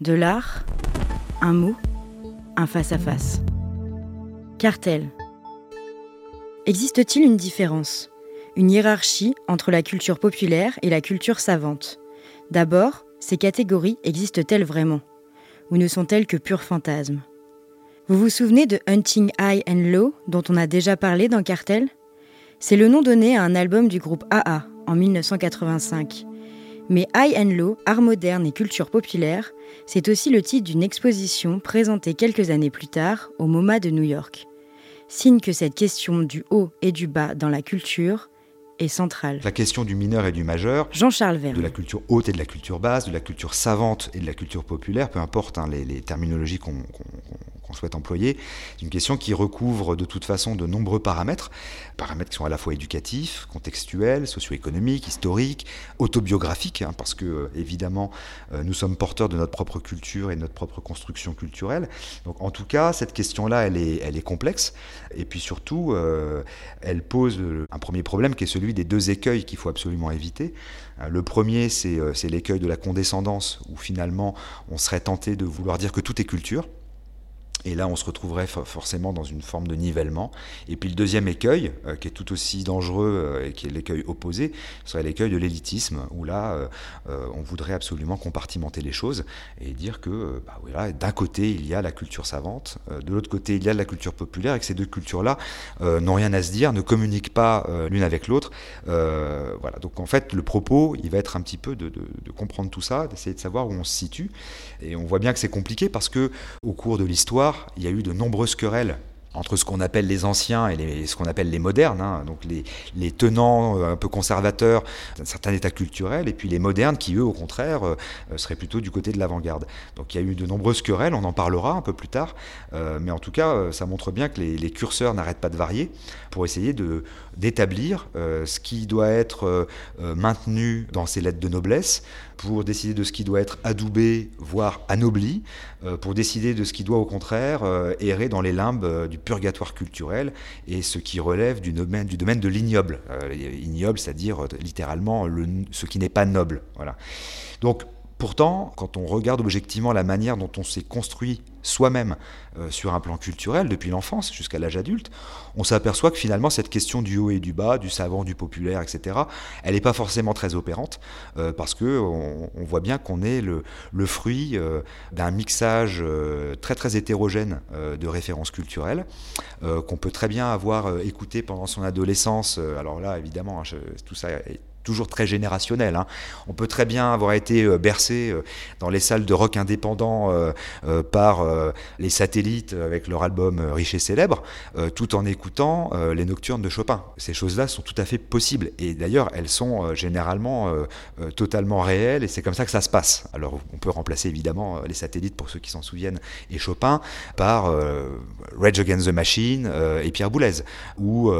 De l'art, un mot, un face-à-face. Cartel. Existe-t-il une différence, une hiérarchie entre la culture populaire et la culture savante? D'abord, ces catégories existent-elles vraiment? Ou ne sont-elles que purs fantasmes? Vous vous souvenez de Hunting High and Low dont on a déjà parlé dans Cartel? C'est le nom donné à un album du groupe AA en 1985 mais High and Low, art moderne et culture populaire, c'est aussi le titre d'une exposition présentée quelques années plus tard au MoMA de New York. Signe que cette question du haut et du bas dans la culture est centrale. La question du mineur et du majeur, Jean-Charles Verne. de la culture haute et de la culture basse, de la culture savante et de la culture populaire, peu importe hein, les, les, terminologies qu'on souhaite employer. C'est une question qui recouvre de toute façon de nombreux paramètres, paramètres qui sont à la fois éducatifs, contextuels, socio-économiques, historiques, autobiographiques, hein, parce que euh, évidemment euh, nous sommes porteurs de notre propre culture et de notre propre construction culturelle. Donc en tout cas, cette question-là, elle est, elle est complexe, et puis surtout, euh, elle pose un premier problème qui est celui des deux écueils qu'il faut absolument éviter. Le premier, c'est l'écueil de la condescendance, où finalement on serait tenté de vouloir dire que tout est culture. Et là, on se retrouverait forcément dans une forme de nivellement. Et puis le deuxième écueil, euh, qui est tout aussi dangereux euh, et qui est l'écueil opposé, serait l'écueil de l'élitisme, où là, euh, on voudrait absolument compartimenter les choses et dire que bah, voilà, d'un côté, il y a la culture savante, de l'autre côté, il y a la culture populaire, et que ces deux cultures-là n'ont rien à se dire, ne communiquent pas l'une avec l'autre. voilà. Donc en fait, le propos, il va être un petit peu de, de, de comprendre tout ça, d'essayer de savoir où on se situe. Et on voit bien que c'est compliqué parce que au cours de l'histoire, il y a eu de nombreuses querelles entre ce qu'on appelle les anciens et ce qu'on appelle les modernes, hein, donc les, tenants euh, un peu conservateurs d'un certain état culturel, et puis les modernes qui, eux, au contraire, euh, seraient plutôt du côté de l'avant-garde. Donc il y a eu de nombreuses querelles, on en parlera un peu plus tard, euh, mais en tout cas, euh, ça montre bien que les, curseurs n'arrêtent pas de varier pour essayer de, d'établir euh, ce qui doit être maintenu dans ces lettres de noblesse, pour décider de ce qui doit être adoubé, voire anobli, pour décider de ce qui doit, au contraire, errer dans les limbes du purgatoire culturel et ce qui relève du domaine, de l'ignoble. Euh, ignoble, c'est-à-dire euh, littéralement le, ce qui n'est pas noble. Donc, Pourtant, quand on regarde objectivement la manière dont on s'est construit soi-même euh, sur un plan culturel, depuis l'enfance jusqu'à l'âge adulte, on s'aperçoit que finalement cette question du haut et du bas, du savant, du populaire, etc., elle n'est pas forcément très opérante, euh, parce que on, on voit bien qu'on est le, fruit euh, d'un mixage très très hétérogène de références culturelles, qu'on peut très bien avoir écouté pendant son adolescence. alors là, évidemment, hein, tout ça est toujours très générationnel. Hein. On peut très bien avoir été euh, bercé euh, dans les salles de rock indépendant euh, par les satellites avec leur album riche et célèbre, tout en écoutant les nocturnes de Chopin. Ces choses-là sont tout à fait possibles. Et d'ailleurs, elles sont généralement totalement réelles et c'est comme ça que ça se passe. Alors, on peut remplacer évidemment les satellites, pour ceux qui s'en souviennent, et Chopin par Rage Against the Machine et Pierre Boulez, ou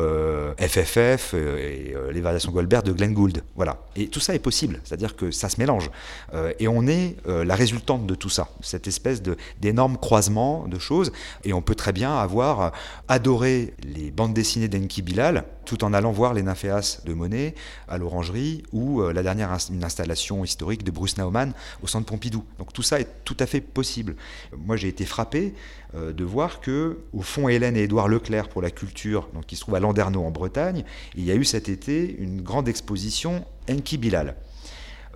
FFF et les variations Goldberg de Glenn Gould. Voilà. Et tout ça est possible, c'est-à-dire que ça se mélange. Euh, et on est euh, la résultante de tout ça, cette espèce d'énorme croisement de choses. Et on peut très bien avoir adoré les bandes dessinées d'Enki Bilal, tout en allant voir les nymphéas de Monet à l'Orangerie ou euh, la dernière installation historique de Bruce Nauman au Centre Pompidou. Donc tout ça est tout à fait possible. Moi j'ai été frappé euh, de voir que au fond Hélène et Édouard Leclerc pour la culture, qui se trouve à Landerneau en Bretagne, il y a eu cet été une grande exposition Enki Bilal.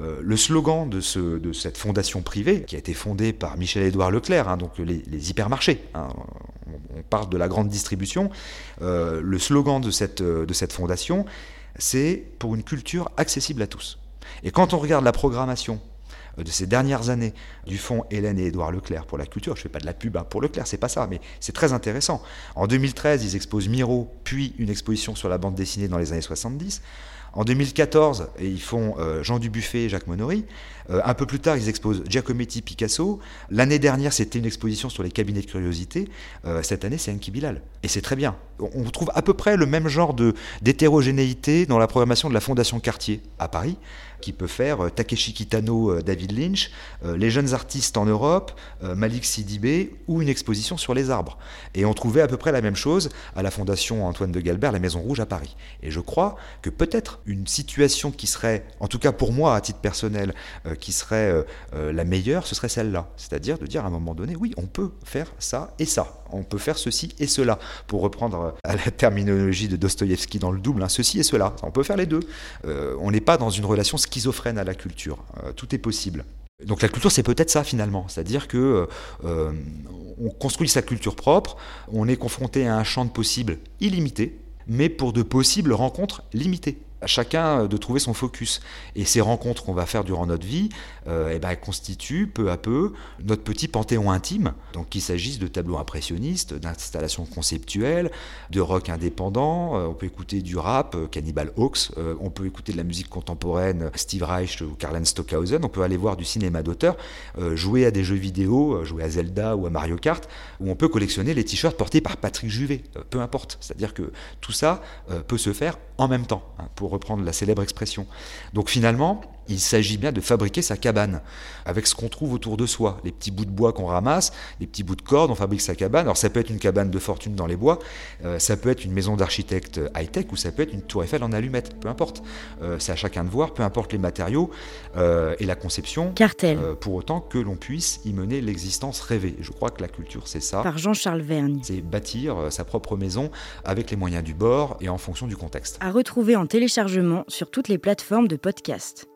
Euh, le slogan de, ce, cette fondation privée, qui a été fondée par Michel-Édouard Leclerc, hein, donc les, les hypermarchés, hein, on, parle de la grande distribution, euh, le slogan de cette, de cette fondation, c'est pour une culture accessible à tous. Et quand on regarde la programmation de ces dernières années du fonds Hélène et Édouard Leclerc pour la culture. Je ne fais pas de la pub hein, pour Leclerc, c'est pas ça, mais c'est très intéressant. En 2013, ils exposent Miro, puis une exposition sur la bande dessinée dans les années 70. En 2014, ils font euh, Jean Dubuffet et Jacques Monory. Euh, un peu plus tard, ils exposent Giacometti, Picasso. L'année dernière, c'était une exposition sur les cabinets de curiosité. Euh, cette année, c'est Enki Bilal. Et c'est très bien. On trouve à peu près le même genre d'hétérogénéité dans la programmation de la Fondation Cartier à Paris, qui peut faire Takeshi Kitano, David Lynch, les jeunes artistes en Europe, Malik Sidibé, ou une exposition sur les arbres. Et on trouvait à peu près la même chose à la Fondation Antoine de Galbert, la Maison Rouge à Paris. Et je crois que peut-être une situation qui serait, en tout cas pour moi à titre personnel, euh, qui serait euh, euh, la meilleure, ce serait celle-là. C'est-à-dire de dire à un moment donné, oui, on peut faire ça et ça. On peut faire ceci et cela. Pour reprendre la terminologie de Dostoïevski dans le double, hein, ceci et cela. On peut faire les deux. on n'est pas dans une relation schizophrène à la culture. tout est possible. Donc la culture, c'est peut-être ça finalement, c'est-à-dire que on construit sa culture propre, on est confronté à un champ de possibles illimité, mais pour de possibles rencontres limitées à chacun de trouver son focus. Et ces rencontres qu'on va faire durant notre vie, euh, eh ben, constituent peu à peu notre petit panthéon intime. Donc qu'il s'agisse de tableaux impressionnistes, d'installations conceptuelles, de rock indépendant, euh, on peut écouter du rap, euh, Cannibal Hawks, euh, on peut écouter de la musique contemporaine, Steve Reich ou Karl Stockhausen, on peut aller voir du cinéma d'auteur, jouer à des jeux vidéo, jouer à Zelda ou à Mario Kart, ou on peut collectionner les t-shirts portés par Patrick Juvet, peu importe. C'est-à-dire que tout ça peut se faire en même temps, hein, pour reprendre la célèbre expression. Donc finalement, il s'agit bien de fabriquer sa cabane avec ce qu'on trouve autour de soi, les petits bouts de bois qu'on ramasse, les petits bouts de corde, on fabrique sa cabane. Alors ça peut être une cabane de fortune dans les bois, euh, ça peut être une maison d'architecte high-tech ou ça peut être une tour Eiffel en allumettes, peu importe. Euh, c'est à chacun de voir, peu importe les matériaux euh, et la conception. Cartel. pour autant que l'on puisse y mener l'existence rêvée. Je crois que la culture, c'est ça. Par Jean-Charles Vergne. C'est bâtir sa propre maison avec les moyens du bord et en fonction du contexte. À retrouver en téléchargement sur toutes les plateformes de podcast.